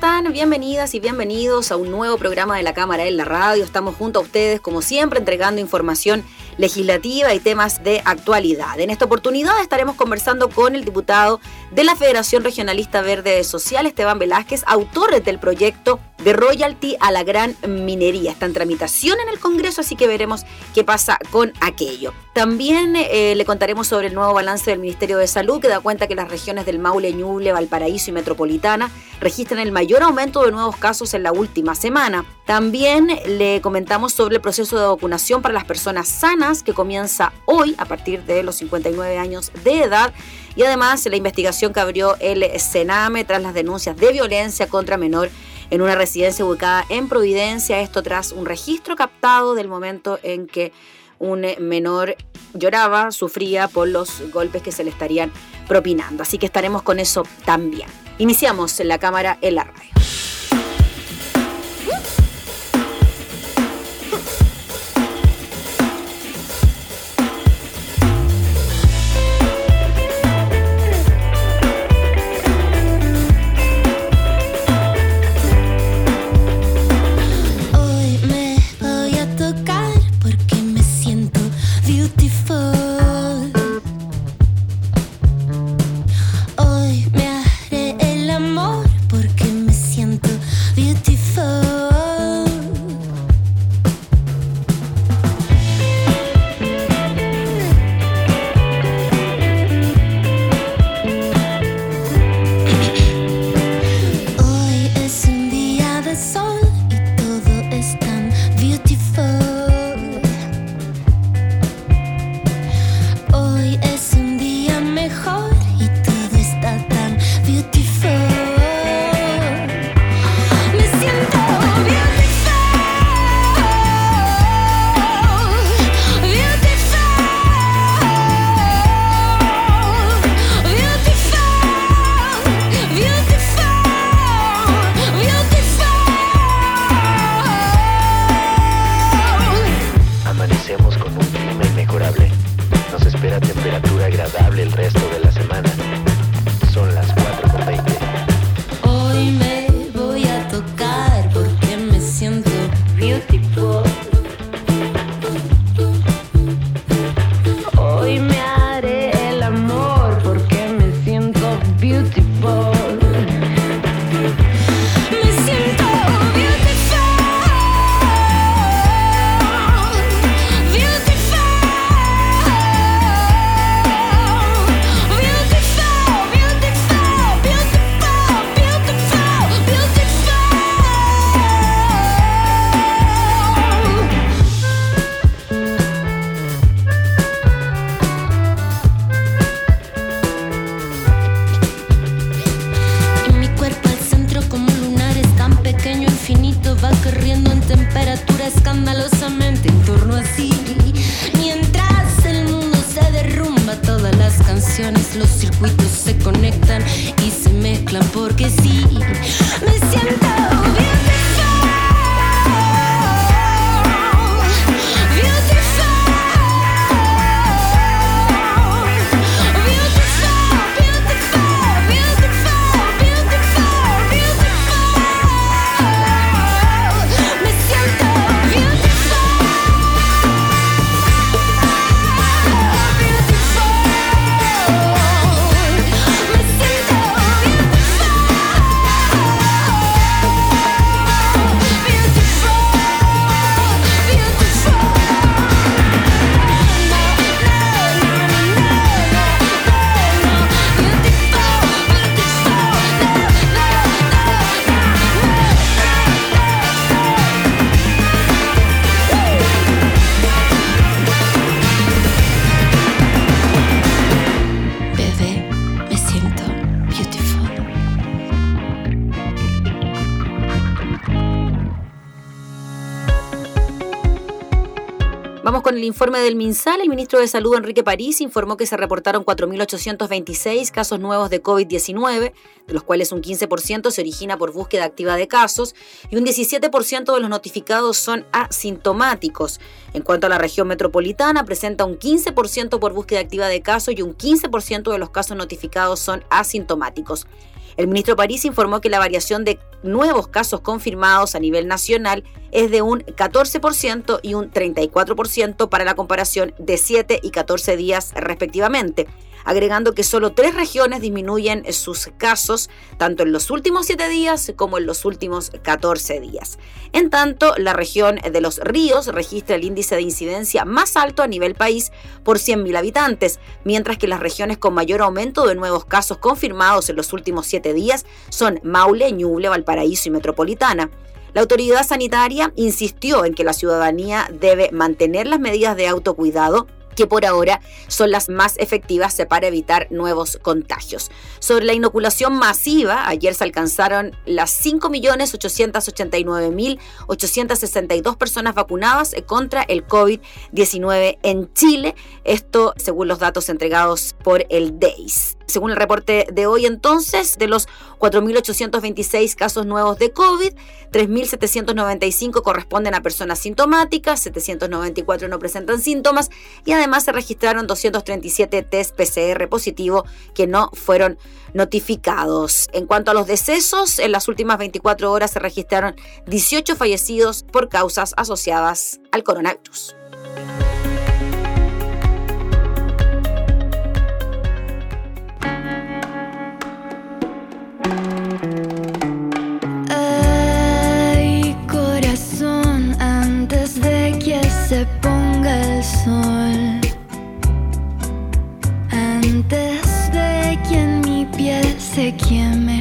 Están? Bienvenidas y bienvenidos a un nuevo programa de la Cámara en la Radio. Estamos junto a ustedes, como siempre, entregando información legislativa y temas de actualidad. En esta oportunidad estaremos conversando con el diputado de la Federación Regionalista Verde Social, Esteban Velázquez, autor del proyecto de royalty a la gran minería. Está en tramitación en el Congreso, así que veremos qué pasa con aquello. También eh, le contaremos sobre el nuevo balance del Ministerio de Salud, que da cuenta que las regiones del Maule, Ñuble, Valparaíso y Metropolitana registran el mayor aumento de nuevos casos en la última semana. También le comentamos sobre el proceso de vacunación para las personas sanas, que comienza hoy a partir de los 59 años de edad. Y además la investigación que abrió el Sename tras las denuncias de violencia contra menor en una residencia ubicada en Providencia, esto tras un registro captado del momento en que un menor lloraba, sufría por los golpes que se le estarían propinando. Así que estaremos con eso también. Iniciamos la cámara en la radio. Informe del MinSal. El ministro de Salud, Enrique París, informó que se reportaron 4.826 casos nuevos de COVID-19, de los cuales un 15% se origina por búsqueda activa de casos y un 17% de los notificados son asintomáticos. En cuanto a la región metropolitana, presenta un 15% por búsqueda activa de casos y un 15% de los casos notificados son asintomáticos. El ministro París informó que la variación de nuevos casos confirmados a nivel nacional es de un 14% y un 34% para la comparación de 7 y 14 días respectivamente agregando que solo tres regiones disminuyen sus casos, tanto en los últimos siete días como en los últimos 14 días. En tanto, la región de los ríos registra el índice de incidencia más alto a nivel país por 100.000 habitantes, mientras que las regiones con mayor aumento de nuevos casos confirmados en los últimos siete días son Maule, Ñuble, Valparaíso y Metropolitana. La autoridad sanitaria insistió en que la ciudadanía debe mantener las medidas de autocuidado que por ahora son las más efectivas para evitar nuevos contagios. Sobre la inoculación masiva, ayer se alcanzaron las 5.889.862 personas vacunadas contra el COVID-19 en Chile, esto según los datos entregados por el DEIS. Según el reporte de hoy entonces, de los 4.826 casos nuevos de COVID, 3.795 corresponden a personas sintomáticas, 794 no presentan síntomas y además se registraron 237 test PCR positivo que no fueron notificados. En cuanto a los decesos, en las últimas 24 horas se registraron 18 fallecidos por causas asociadas al coronavirus. te quieme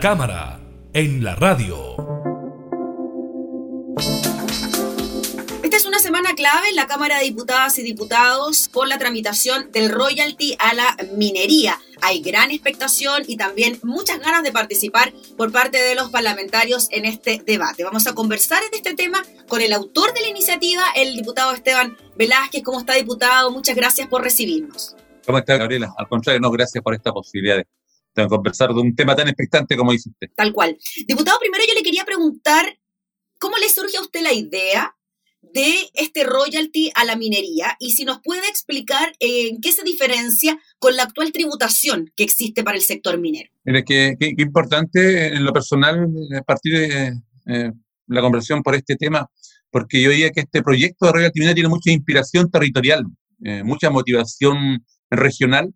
cámara, en la radio. Esta es una semana clave en la Cámara de Diputadas y Diputados por la tramitación del royalty a la minería. hay gran expectación y también muchas ganas de participar por parte de los parlamentarios en este debate. Vamos a conversar de este tema con el autor de la iniciativa, el diputado Esteban Velázquez. ¿Cómo está, diputado? Muchas gracias por recibirnos. ¿Cómo está, Gabriela? Al contrario, no, gracias por esta posibilidad de, de conversar de un tema tan expectante como dice usted. Tal cual. Diputado, primero yo le quería preguntar, ¿cómo le surge a usted la idea de este royalty a la minería y si nos puede explicar eh, en qué se diferencia con la actual tributación que existe para el sector minero. Mire, qué, importante en lo personal partir de eh, la conversación por este tema, porque yo diría que este proyecto de royalty minera tiene mucha inspiración territorial, eh, mucha motivación regional,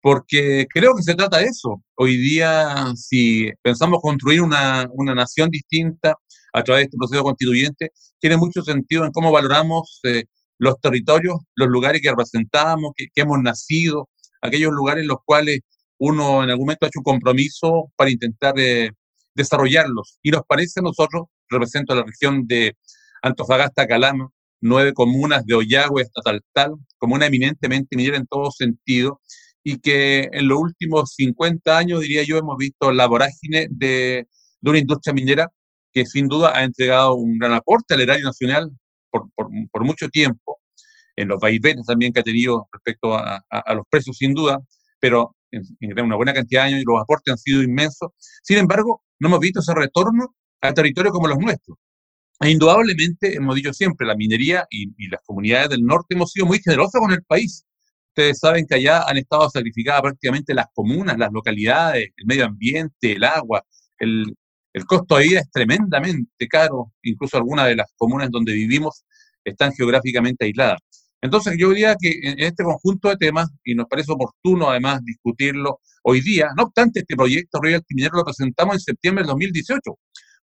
porque creo que se trata de eso. Hoy día, si pensamos construir una, una nación distinta, a través de este proceso constituyente, tiene mucho sentido en cómo valoramos eh, los territorios, los lugares que representamos, que, hemos nacido, aquellos lugares en los cuales uno en algún momento ha hecho un compromiso para intentar eh, desarrollarlos. Y nos parece a nosotros, represento a la región de Antofagasta, Calama, nueve comunas de Ollagüe hasta Taltal, comuna eminentemente minera en todo sentido, y que en los últimos 50 años, diría yo, hemos visto la vorágine de, una industria minera que sin duda ha entregado un gran aporte al erario nacional por, mucho tiempo, en los vaivenes también que ha tenido respecto a, los precios, sin duda, pero en, en, una buena cantidad de años y los aportes han sido inmensos. Sin embargo, no hemos visto ese retorno a territorios como los nuestros. E indudablemente, hemos dicho siempre, la minería y, y, las comunidades del norte hemos sido muy generosas con el país. Ustedes saben que allá han estado sacrificadas prácticamente las comunas, las localidades, el medio ambiente, el agua, el, el costo de vida es tremendamente caro, incluso algunas de las comunas donde vivimos están geográficamente aisladas. Entonces yo diría que en este conjunto de temas, y nos parece oportuno además discutirlo hoy día, no obstante este proyecto Royalty Minero lo presentamos en septiembre del 2018,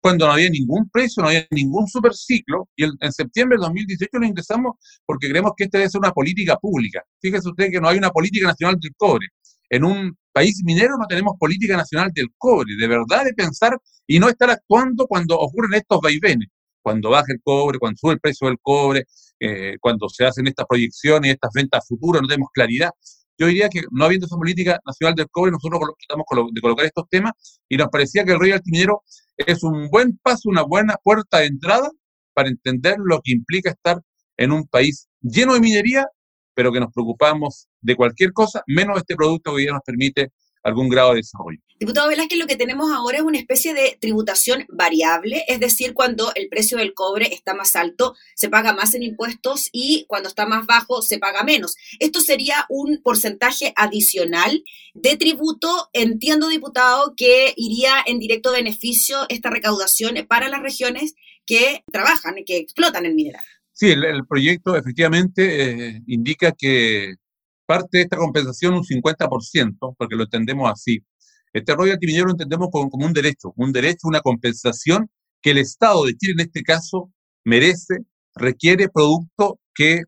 cuando no había ningún precio, no había ningún superciclo, y en septiembre del 2018 lo ingresamos porque creemos que esta debe ser una política pública. Fíjese usted que no hay una política nacional del cobre. En un país minero no tenemos política nacional del cobre, de verdad de pensar y no estar actuando cuando ocurren estos vaivenes, cuando baja el cobre, cuando sube el precio del cobre, eh, cuando se hacen estas proyecciones, estas ventas futuras, no tenemos claridad. Yo diría que no habiendo esa política nacional del cobre, nosotros tratamos de colocar estos temas y nos parecía que el royalty minero es un buen paso, una buena puerta de entrada para entender lo que implica estar en un país lleno de minería pero que nos preocupamos de cualquier cosa, menos este producto que hoy día nos permite algún grado de desarrollo. Diputado Velázquez, lo que tenemos ahora es una especie de tributación variable, es decir, cuando el precio del cobre está más alto, se paga más en impuestos y cuando está más bajo, se paga menos. Esto sería un porcentaje adicional de tributo, entiendo, diputado, que iría en directo beneficio esta recaudación para las regiones que trabajan, y que explotan el mineral. Sí, el, proyecto efectivamente eh, indica que parte de esta compensación, un 50%, porque lo entendemos así. Este royalty minero lo entendemos como, como, un derecho, un derecho, una compensación que el Estado de Chile en este caso merece, requiere producto que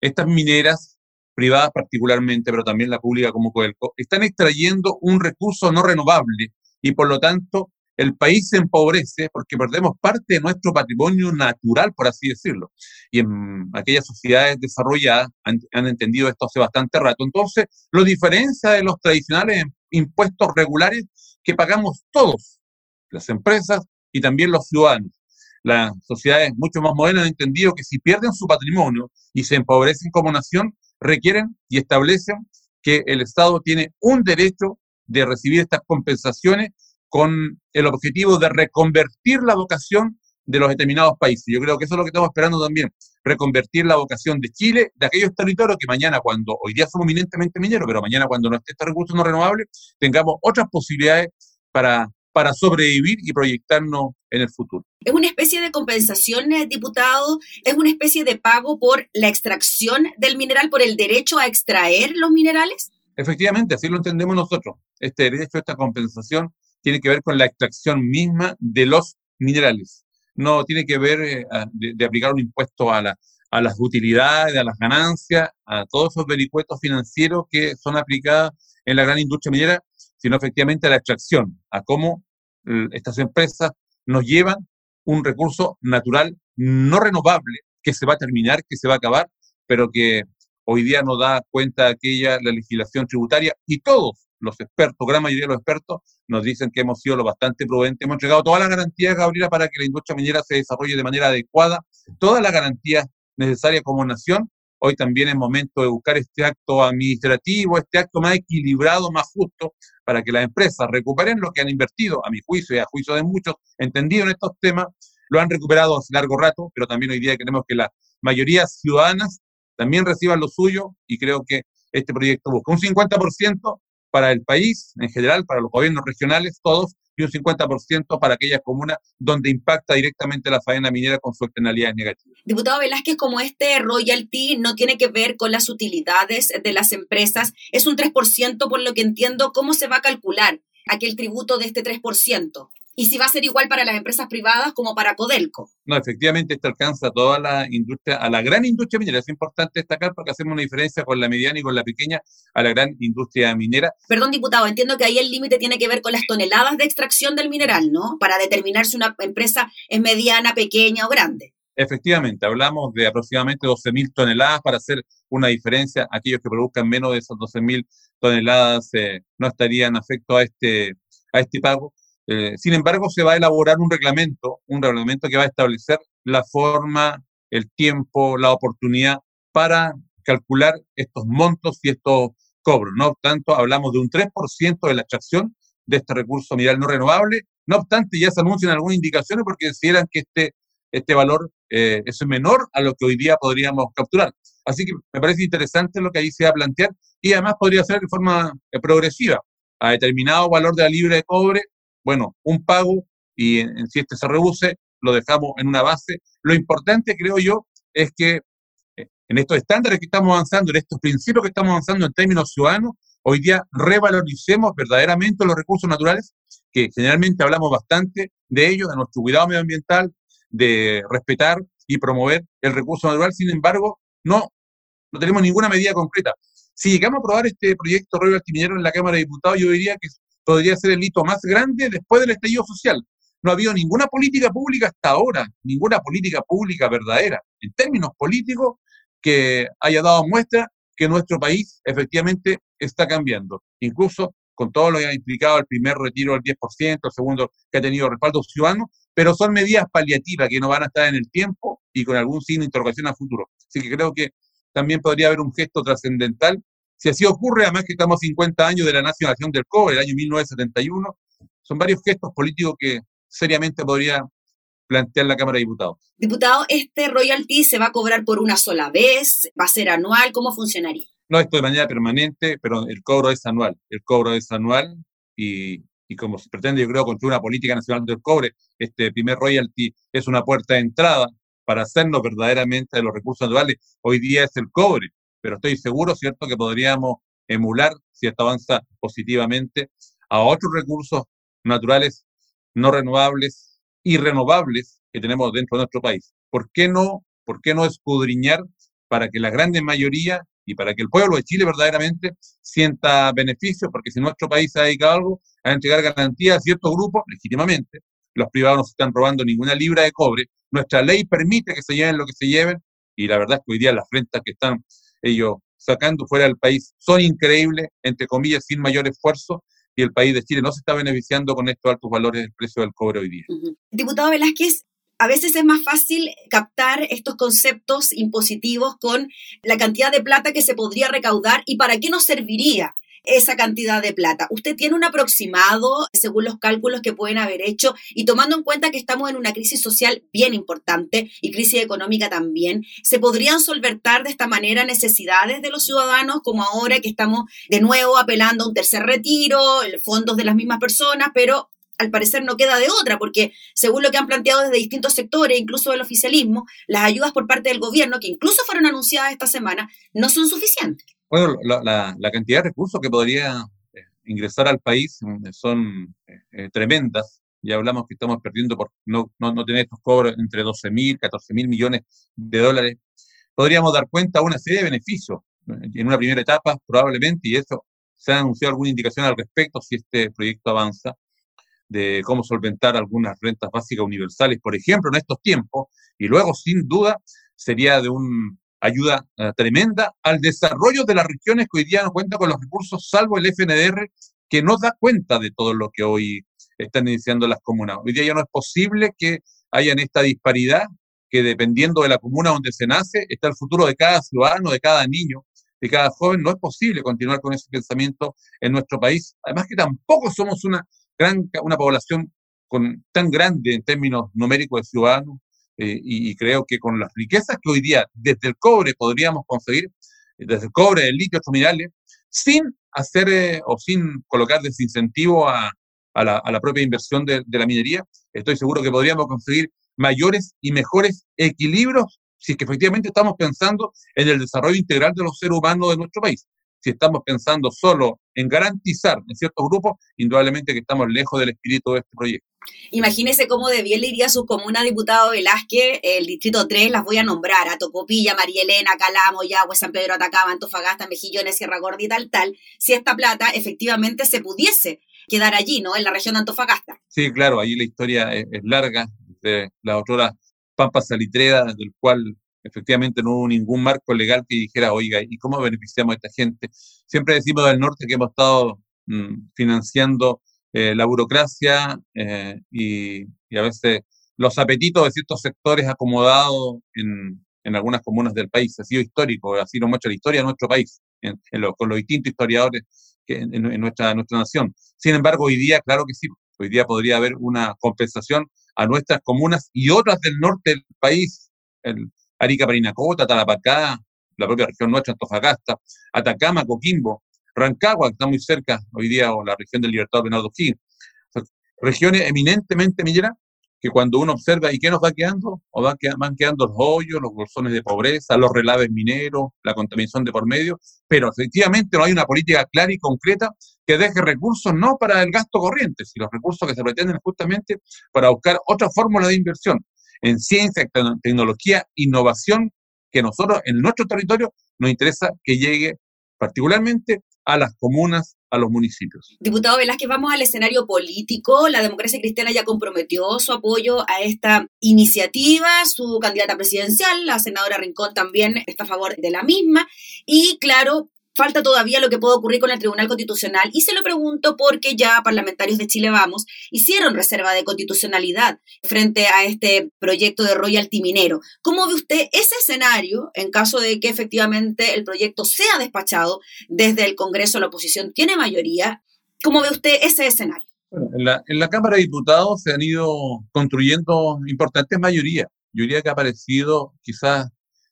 estas mineras privadas particularmente, pero también la pública como Codelco, están extrayendo un recurso no renovable y por lo tanto el país se empobrece porque perdemos parte de nuestro patrimonio natural, por así decirlo. Y en aquellas sociedades desarrolladas han, entendido esto hace bastante rato. Entonces, lo diferencia de los tradicionales impuestos regulares que pagamos todos, las empresas y también los ciudadanos. Las sociedades mucho más modernas han entendido que si pierden su patrimonio y se empobrecen como nación, requieren y establecen que el Estado tiene un derecho de recibir estas compensaciones con el objetivo de reconvertir la vocación de los determinados países. Yo creo que eso es lo que estamos esperando también, reconvertir la vocación de Chile, de aquellos territorios que mañana, cuando hoy día somos eminentemente mineros, pero mañana cuando no esté este recurso no renovable, tengamos otras posibilidades para, para sobrevivir y proyectarnos en el futuro. ¿Es una especie de compensación, eh, diputado? ¿Es una especie de pago por la extracción del mineral, por el derecho a extraer los minerales? Efectivamente, así lo entendemos nosotros. Este derecho, esta compensación, tiene que ver con la extracción misma de los minerales. No tiene que ver eh, de, aplicar un impuesto a, la, a las utilidades, a las ganancias, a todos esos vericuetos financieros que son aplicados en la gran industria minera, sino efectivamente a la extracción, a cómo estas empresas nos llevan un recurso natural no renovable que se va a terminar, que se va a acabar, pero que hoy día no da cuenta aquella la legislación tributaria y todos los expertos, gran mayoría de los expertos, nos dicen que hemos sido lo bastante prudentes. Hemos entregado todas las garantías, Gabriela, para que la industria minera se desarrolle de manera adecuada, todas las garantías necesarias como nación. Hoy también es momento de buscar este acto administrativo, este acto más equilibrado, más justo, para que las empresas recuperen lo que han invertido, a mi juicio y a juicio de muchos, entendido en estos temas, lo han recuperado hace largo rato, pero también hoy día queremos que la mayoría ciudadanas también reciban lo suyo y creo que este proyecto busca un 50% para el país en general, para los gobiernos regionales, todos, y un 50% para aquellas comunas donde impacta directamente la faena minera con su externalidades negativas. Diputado Velázquez, como este royalty no tiene que ver con las utilidades de las empresas, es un 3% por lo que entiendo, ¿cómo se va a calcular aquel tributo de este 3%? Y si va a ser igual para las empresas privadas como para Codelco. No, efectivamente, esto alcanza a toda la industria, a la gran industria minera. Es importante destacar porque hacemos una diferencia con la mediana y con la pequeña, a la gran industria minera. Perdón, diputado, entiendo que ahí el límite tiene que ver con las toneladas de extracción del mineral, ¿no? Para determinar si una empresa es mediana, pequeña o grande. Efectivamente, hablamos de aproximadamente 12.000 toneladas para hacer una diferencia. Aquellos que produzcan menos de esas 12.000 toneladas eh, no estarían afectos a este, a este pago. Eh, sin embargo, se va a elaborar un reglamento, un reglamento que va a establecer la forma, el tiempo, la oportunidad para calcular estos montos y estos cobros. No obstante, hablamos de un 3% de la extracción de este recurso mineral no renovable. No obstante, ya se anuncian algunas indicaciones porque consideran que este, este valor eh, es menor a lo que hoy día podríamos capturar. Así que me parece interesante lo que ahí se va a plantear y además podría ser de forma eh, progresiva. A determinado valor de la libra de cobre bueno, un pago y si este se reduce, lo dejamos en una base. Lo importante, creo yo, es que eh, en estos estándares que estamos avanzando, en estos principios que estamos avanzando en términos ciudadanos, hoy día revaloricemos verdaderamente los recursos naturales, que generalmente hablamos bastante de ellos, de nuestro cuidado medioambiental, de respetar y promover el recurso natural. Sin embargo, no, no tenemos ninguna medida concreta. Si llegamos a aprobar este proyecto Royal Minero en la Cámara de Diputados, yo diría que podría ser el hito más grande después del estallido social. No ha habido ninguna política pública hasta ahora, ninguna política pública verdadera, en términos políticos, que haya dado muestra que nuestro país efectivamente está cambiando. Incluso con todo lo que ha implicado el primer retiro del 10%, el segundo que ha tenido respaldo ciudadano, pero son medidas paliativas que no van a estar en el tiempo y con algún signo de interrogación a futuro. Así que creo que también podría haber un gesto trascendental si así ocurre, además que estamos 50 años de la nacionalización del cobre, el año 1971, son varios gestos políticos que seriamente podría plantear la Cámara de Diputados. Diputado, ¿este royalty se va a cobrar por una sola vez? ¿Va a ser anual? ¿Cómo funcionaría? No, esto de manera permanente, pero el cobro es anual. El cobro es anual y, y como se pretende, yo creo, construir una política nacional del cobre, este primer royalty es una puerta de entrada para hacernos verdaderamente de los recursos naturales. Hoy día es el cobre, pero estoy seguro, ¿cierto?, que podríamos emular, si esto avanza positivamente, a otros recursos naturales no renovables y renovables que tenemos dentro de nuestro país. ¿Por qué no, por qué no escudriñar para que la gran mayoría y para que el pueblo de Chile verdaderamente sienta beneficio? Porque si nuestro país ha dedicado algo a entregar garantías a ciertos grupos, legítimamente, los privados no se están robando ninguna libra de cobre, nuestra ley permite que se lleven lo que se lleven, y la verdad es que hoy día las rentas que están ellos sacando fuera del país son increíbles, entre comillas, sin mayor esfuerzo, y el país de Chile no se está beneficiando con estos altos valores del precio del cobre hoy día. Diputado Velázquez, a veces es más fácil captar estos conceptos impositivos con la cantidad de plata que se podría recaudar y para qué nos serviría esa cantidad de plata. ¿Usted tiene un aproximado según los cálculos que pueden haber hecho y tomando en cuenta que estamos en una crisis social bien importante y crisis económica también, ¿se podrían solventar de esta manera necesidades de los ciudadanos como ahora que estamos de nuevo apelando a un tercer retiro, fondos de las mismas personas, pero al parecer no queda de otra, porque según lo que han planteado desde distintos sectores, incluso del oficialismo, las ayudas por parte del gobierno, que incluso fueron anunciadas esta semana, no son suficientes. Bueno, la, cantidad de recursos que podría eh, ingresar al país mm, son eh, eh, tremendas. Ya hablamos que estamos perdiendo por no, no, tener estos cobros entre 12 mil, 14 mil millones de dólares. Podríamos dar cuenta de una serie de beneficios en una primera etapa, probablemente, y eso se ha anunciado alguna indicación al respecto si este proyecto avanza, de cómo solventar algunas rentas básicas universales, por ejemplo, en estos tiempos, y luego, sin duda, sería de un ayuda eh, tremenda al desarrollo de las regiones que hoy día no cuentan con los recursos, salvo el FNDR, que no da cuenta de todo lo que hoy están iniciando las comunas. Hoy día ya no es posible que hayan esta disparidad, que dependiendo de la comuna donde se nace, está el futuro de cada ciudadano, de cada niño, de cada joven. No es posible continuar con ese pensamiento en nuestro país. Además que tampoco somos una gran, una población con, tan grande en términos numéricos de ciudadanos, eh, y, creo que con las riquezas que hoy día desde el cobre podríamos conseguir, desde el cobre, el litio, estos minerales, sin hacer eh, o sin colocar desincentivo a, la, propia inversión de, la minería, estoy seguro que podríamos conseguir mayores y mejores equilibrios si que efectivamente estamos pensando en el desarrollo integral de los seres humanos de nuestro país si estamos pensando solo en garantizar en ciertos grupos, indudablemente que estamos lejos del espíritu de este proyecto. Imagínese cómo de bien le iría a su comuna diputado Velázquez, el distrito 3, las voy a nombrar, a Tocopilla, María Elena, Calamo, Yagüe, San Pedro, Atacama, Antofagasta, Mejillones, Sierra Gorda y tal, tal, si esta plata efectivamente se pudiese quedar allí, ¿no? En la región de Antofagasta. Sí, claro, ahí la historia es, larga, de la otra Pampa Salitrera, del cual efectivamente no hubo ningún marco legal que dijera, oiga, ¿y cómo beneficiamos a esta gente? Siempre decimos del norte que hemos estado mm, financiando eh, la burocracia eh, y, a veces los apetitos de ciertos sectores acomodados en, en, algunas comunas del país. Ha sido histórico, así lo muestra la historia de nuestro país, con los distintos historiadores que, en, nuestra, nuestra nación. Sin embargo, hoy día, claro que sí, hoy día podría haber una compensación a nuestras comunas y otras del norte del país, Arica, Parinacota, Tarapacá, la propia región nuestra, Antofagasta, Atacama, Coquimbo, Rancagua, que está muy cerca hoy día, o la región del Libertad Bernardo Gil. regiones eminentemente mineras que cuando uno observa, ¿y qué nos va quedando? O van, quedando los hoyos, los bolsones de pobreza, los relaves mineros, la contaminación de por medio, pero efectivamente no hay una política clara y concreta que deje recursos no para el gasto corriente, sino los recursos que se pretenden justamente para buscar otra fórmula de inversión en ciencia, tecnología, innovación, que nosotros en nuestro territorio nos interesa que llegue particularmente a las comunas, a los municipios. Diputado Velázquez, vamos al escenario político. La democracia cristiana ya comprometió su apoyo a esta iniciativa. Su candidata presidencial, la senadora Rincón, también está a favor de la misma. Y claro, falta todavía lo que puede ocurrir con el Tribunal Constitucional y se lo pregunto porque ya parlamentarios de Chile Vamos hicieron reserva de constitucionalidad frente a este proyecto de royalty minero. ¿Cómo ve usted ese escenario en caso de que efectivamente el proyecto sea despachado desde el Congreso? La oposición tiene mayoría. ¿Cómo ve usted ese escenario? Bueno, en, la, en la Cámara de Diputados se han ido construyendo importantes mayorías. Yo diría que ha aparecido quizás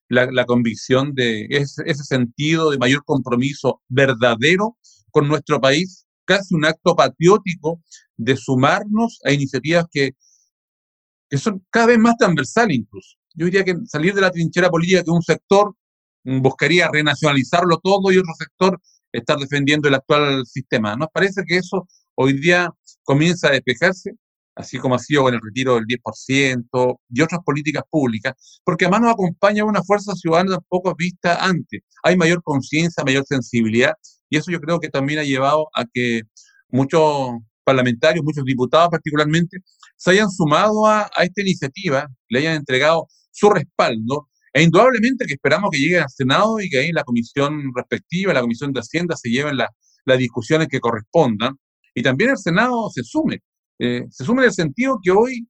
la, convicción de ese, ese, sentido de mayor compromiso verdadero con nuestro país, casi un acto patriótico de sumarnos a iniciativas que, que son cada vez más transversales incluso. Yo diría que salir de la trinchera política que un sector buscaría renacionalizarlo todo y otro sector estar defendiendo el actual sistema. ¿Nos parece que eso hoy día comienza a despejarse? Así como ha sido con el retiro del 10% y otras políticas públicas, porque además nos acompaña una fuerza ciudadana tampoco vista antes. Hay mayor conciencia, mayor sensibilidad, y eso yo creo que también ha llevado a que muchos parlamentarios, muchos diputados particularmente, se hayan sumado a, esta iniciativa, le hayan entregado su respaldo, e indudablemente que esperamos que llegue al Senado y que ahí en la comisión respectiva, la comisión de Hacienda, se lleven las discusiones que correspondan, y también el Senado se sume. Eh, se suma en el sentido que hoy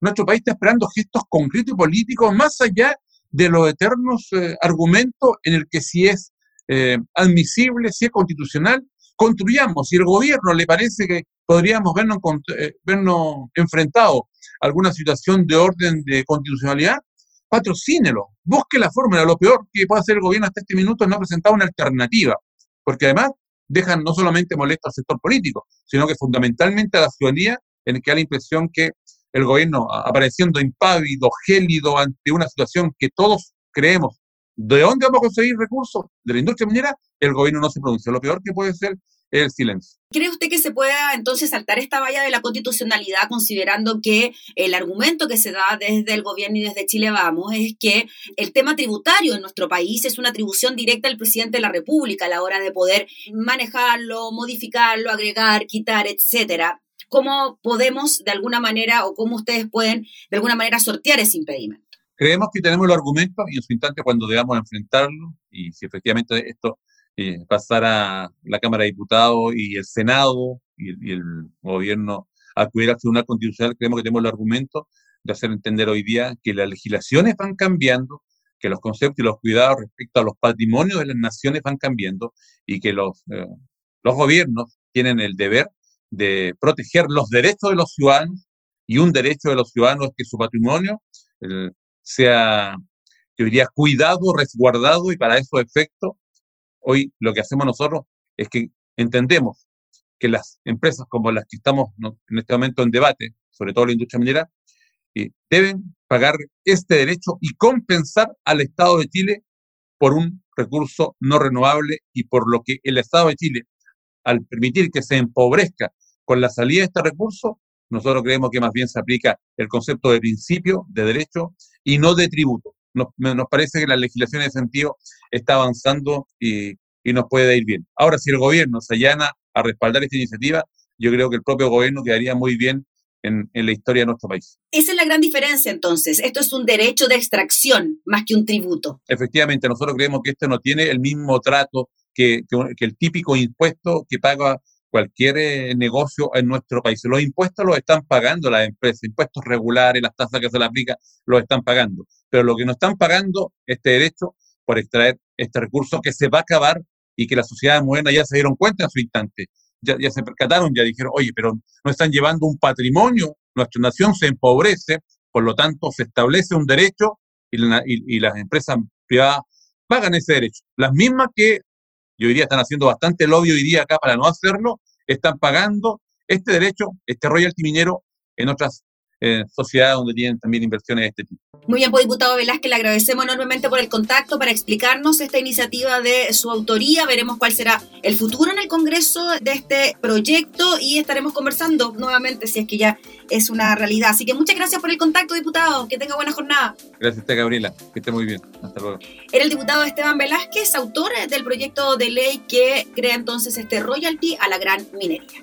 nuestro país está esperando gestos concretos y políticos más allá de los eternos eh, argumentos en el que si es eh, admisible, si es constitucional, construyamos. Si el gobierno le parece que podríamos vernos, vernos enfrentados a alguna situación de orden de constitucionalidad, patrocínelo, busque la fórmula. Lo peor que puede hacer el gobierno hasta este minuto es no presentar una alternativa, porque además dejan no solamente molesto al sector político, sino que fundamentalmente a la ciudadanía, en el que da la impresión que el gobierno, apareciendo impávido, gélido ante una situación que todos creemos, ¿de dónde vamos a conseguir recursos? De la industria minera, el gobierno no se pronuncia. Lo peor que puede ser el silencio. ¿Cree usted que se pueda entonces saltar esta valla de la constitucionalidad considerando que el argumento que se da desde el gobierno y desde Chile Vamos es que el tema tributario en nuestro país es una atribución directa al presidente de la República a la hora de poder manejarlo, modificarlo, agregar, quitar, etcétera? ¿Cómo podemos de alguna manera o cómo ustedes pueden de alguna manera sortear ese impedimento? creemos que tenemos los argumentos y en su instante cuando debamos enfrentarlo y si efectivamente esto eh, pasara la Cámara de Diputados y el Senado y, el gobierno acudiera al Tribunal Constitucional, creemos que tenemos el argumento de hacer entender hoy día que las legislaciones van cambiando, que los conceptos y los cuidados respecto a los patrimonios de las naciones van cambiando y que los, eh, los gobiernos tienen el deber de proteger los derechos de los ciudadanos y un derecho de los ciudadanos es que su patrimonio sea, yo diría, cuidado, resguardado y para esos efectos, hoy lo que hacemos nosotros es que entendemos que las empresas como las que estamos en este momento en debate, sobre todo la industria minera, eh, deben pagar este derecho y compensar al Estado de Chile por un recurso no renovable y por lo que el Estado de Chile, al permitir que se empobrezca con la salida de este recurso, nosotros creemos que más bien se aplica el concepto de principio, de derecho y no de tributo. Nos, parece que la legislación en ese sentido está avanzando y, nos puede ir bien. Ahora, si el gobierno se allana a respaldar esta iniciativa, yo creo que el propio gobierno quedaría muy bien en, en, la historia de nuestro país. Esa es la gran diferencia entonces. Esto es un derecho de extracción más que un tributo. Efectivamente, nosotros creemos que esto no tiene el mismo trato que, que el típico impuesto que paga cualquier eh, negocio en nuestro país. Los impuestos los están pagando las empresas, impuestos regulares, las tasas que se le aplica, los están pagando. Pero lo que no están pagando, este derecho por extraer este recurso que se va a acabar y que la sociedad moderna ya se dieron cuenta en su instante. Ya, ya se percataron, ya dijeron, oye, pero no están llevando un patrimonio, nuestra nación se empobrece, por lo tanto se establece un derecho y, y las empresas privadas pagan ese derecho. Las mismas que yo diría están haciendo bastante lobby hoy día acá para no hacerlo, están pagando este derecho, este royalty minero en otras eh, sociedades donde tienen también inversiones de este tipo. Muy bien, pues diputado Velázquez, le agradecemos enormemente por el contacto para explicarnos esta iniciativa de su autoría. Veremos cuál será el futuro en el Congreso de este proyecto y estaremos conversando nuevamente si es que ya es una realidad. Así que muchas gracias por el contacto, diputado. Que tenga buena jornada. Gracias a Gabriela. Que esté muy bien. Hasta luego. Era el diputado Esteban Velázquez, autor del proyecto de ley que crea entonces este royalty a la gran minería.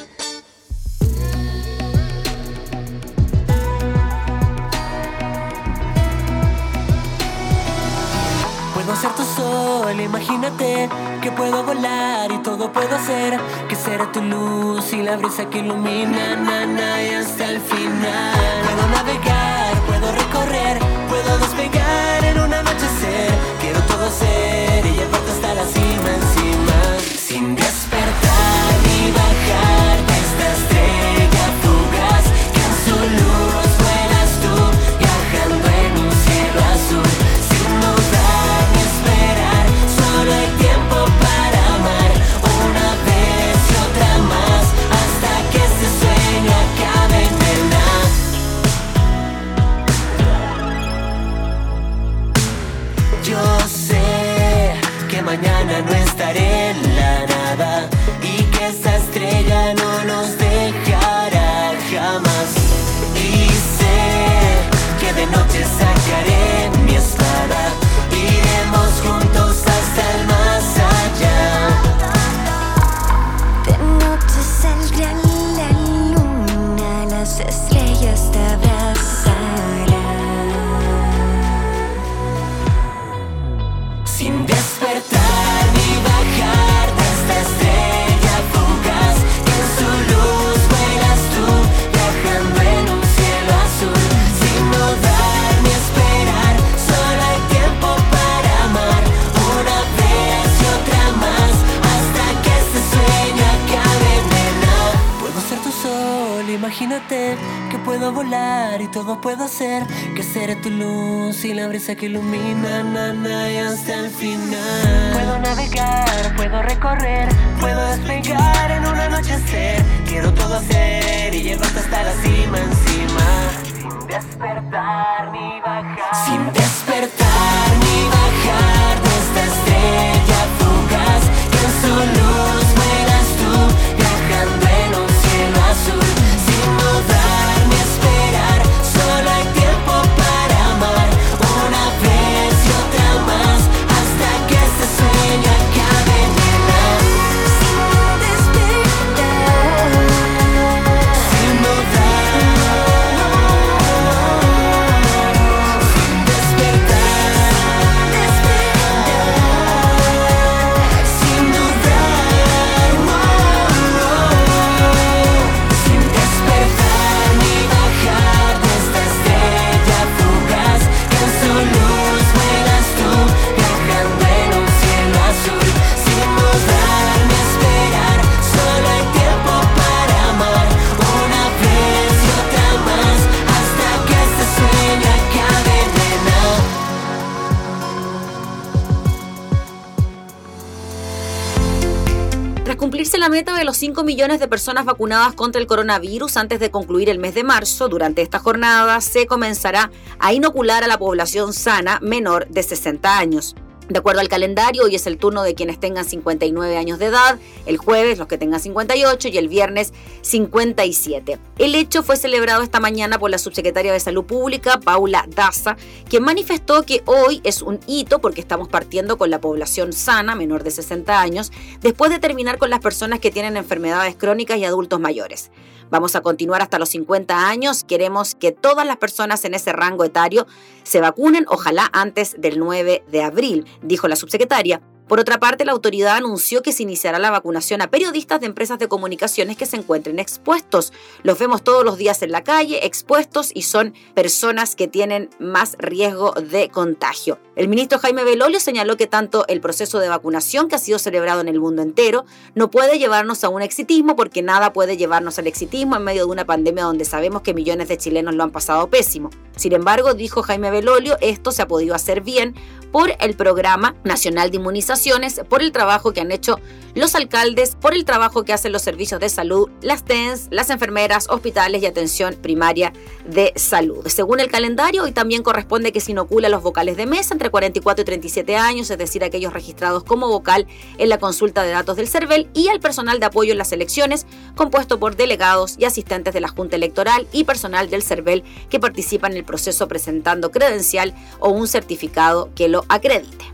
Sol, imagínate que puedo volar y todo puedo hacer. Que será tu luz y la brisa que ilumina, na, y hasta el final. Puedo navegar, puedo recorrer, puedo despegar en un anochecer. Quiero todo ser y llevarte hasta la cima encima, sin despertar luz y la brisa que ilumina na, na, y hasta el final. Puedo navegar puedo recorrer puedo despegar en un anochecer. Quiero todo hacer y llevarte hasta la cima encima. Sin despertar ni bajar. Sin despertar ni bajar de esta estrella cumplirse la meta de los 5 millones de personas vacunadas contra el coronavirus antes de concluir el mes de marzo, durante esta jornada se comenzará a inocular a la población sana menor de 60 años. De acuerdo al calendario, hoy es el turno de quienes tengan 59 años de edad, el jueves los que tengan 58 y el viernes 57. El hecho fue celebrado esta mañana por la subsecretaria de Salud Pública, Paula Daza, quien manifestó que hoy es un hito porque estamos partiendo con la población sana, menor de 60 años, después de terminar con las personas que tienen enfermedades crónicas y adultos mayores. Vamos a continuar hasta los 50 años. Queremos que todas las personas en ese rango etario se vacunen, ojalá antes del 9 de abril, dijo la subsecretaria. Por otra parte, la autoridad anunció que se iniciará la vacunación a periodistas de empresas de comunicaciones que se encuentren expuestos. Los vemos todos los días en la calle, expuestos y son personas que tienen más riesgo de contagio. El ministro Jaime Belolio señaló que tanto el proceso de vacunación que ha sido celebrado en el mundo entero no puede llevarnos a un exitismo porque nada puede llevarnos al exitismo en medio de una pandemia donde sabemos que millones de chilenos lo han pasado pésimo. Sin embargo, dijo Jaime Belolio, esto se ha podido hacer bien por el Programa Nacional de Inmunizaciones, por el trabajo que han hecho los alcaldes, por el trabajo que hacen los servicios de salud, las TENS, las enfermeras, hospitales y atención primaria de salud. Según el calendario, hoy también corresponde que se inocula los vocales de mesa entre 44 y 37 años, es decir, aquellos registrados como vocal en la consulta de datos del CERVEL y al personal de apoyo en las elecciones, compuesto por delegados y asistentes de la Junta Electoral y personal del CERVEL que participa en el proceso presentando credencial o un certificado que acredite.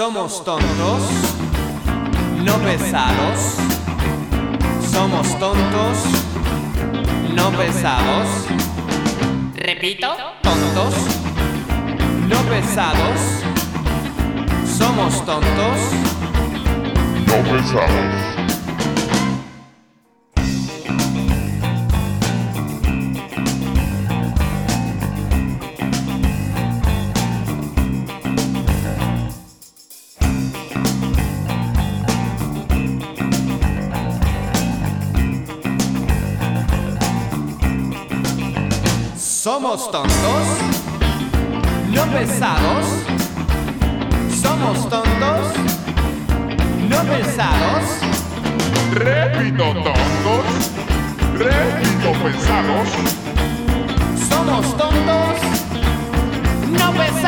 Somos tontos, no pesados. Somos tontos, no pesados. Repito, Tontos, no pesados. Somos tontos, no pesados. Somos tontos, no pesados. Somos tontos, no pesados. Repito, tontos. Repito, pesados. Somos tontos, no pesados.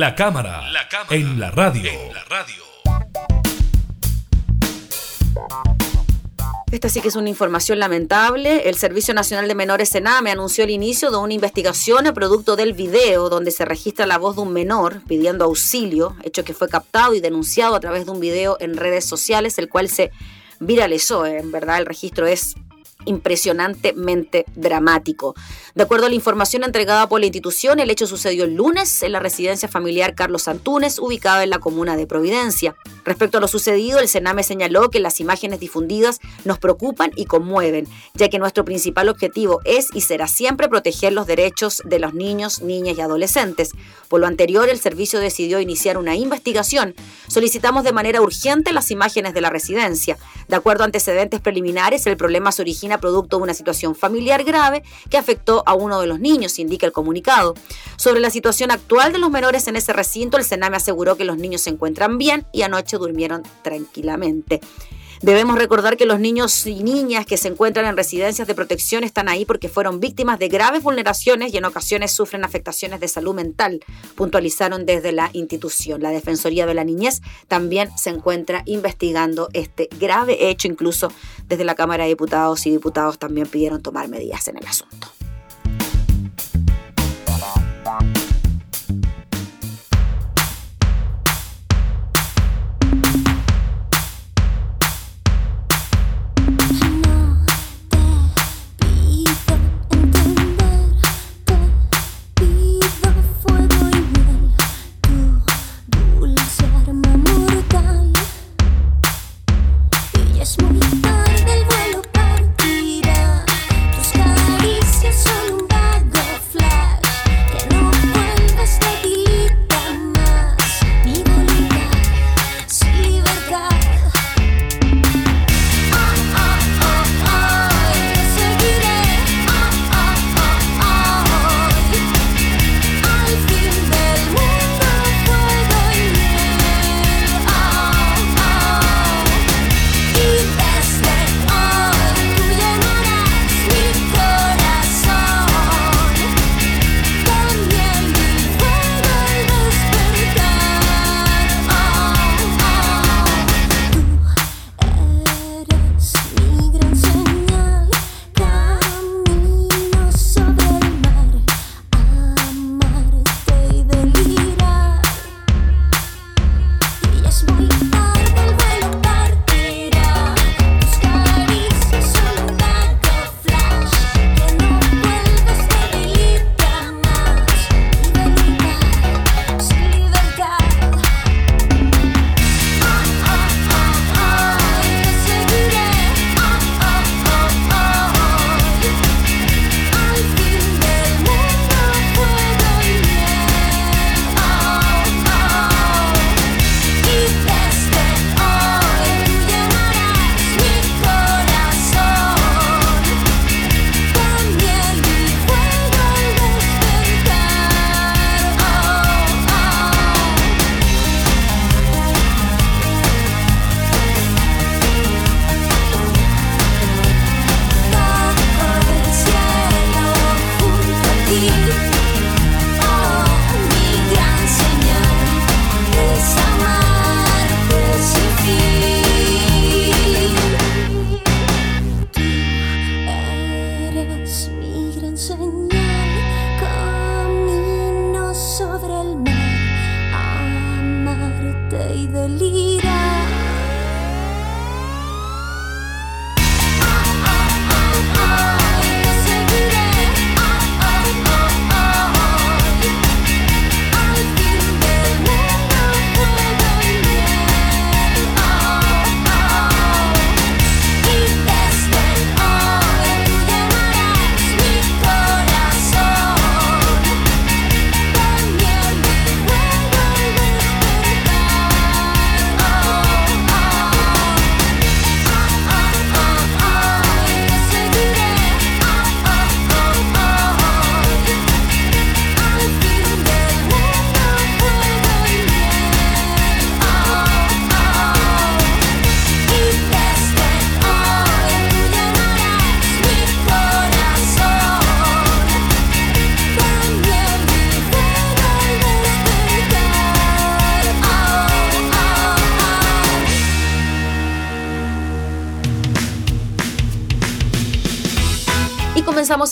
La cámara, en la radio. Esta sí que es una información lamentable. El Servicio Nacional de Menores Sename anunció el inicio de una investigación a producto del video donde se registra la voz de un menor pidiendo auxilio, hecho que fue captado y denunciado a través de un video en redes sociales, el cual se viralizó. En verdad, el registro es impresionantemente dramático. De acuerdo a la información entregada por la institución, el hecho sucedió el lunes en la residencia familiar Carlos Antúnez, ubicada en la comuna de Providencia. Respecto a lo sucedido, el Sename señaló que las imágenes difundidas nos preocupan y conmueven, ya que nuestro principal objetivo es y será siempre proteger los derechos de los niños, niñas y adolescentes. Por lo anterior, el servicio decidió iniciar una investigación. Solicitamos de manera urgente las imágenes de la residencia. De acuerdo a antecedentes preliminares, el problema se origina producto de una situación familiar grave que afectó a uno de los niños, indica el comunicado. Sobre la situación actual de los menores en ese recinto, el Sename aseguró que los niños se encuentran bien y anoche durmieron tranquilamente. Debemos recordar que los niños y niñas que se encuentran en residencias de protección están ahí porque fueron víctimas de graves vulneraciones y en ocasiones sufren afectaciones de salud mental, puntualizaron desde la institución. La Defensoría de la Niñez también se encuentra investigando este grave hecho, incluso desde la Cámara de Diputados y Diputados también pidieron tomar medidas en el asunto.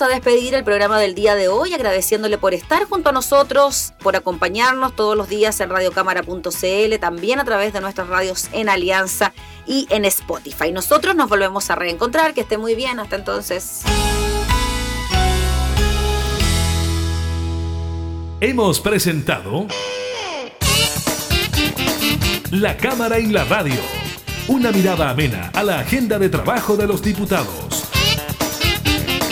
A despedir el programa del día de hoy, agradeciéndole por estar junto a nosotros, por acompañarnos todos los días en radiocámara.cl, también a través de nuestras radios en Alianza y en Spotify. Nosotros nos volvemos a reencontrar, que esté muy bien, hasta entonces. Hemos presentado La Cámara y la Radio. Una mirada amena a la agenda de trabajo de los diputados.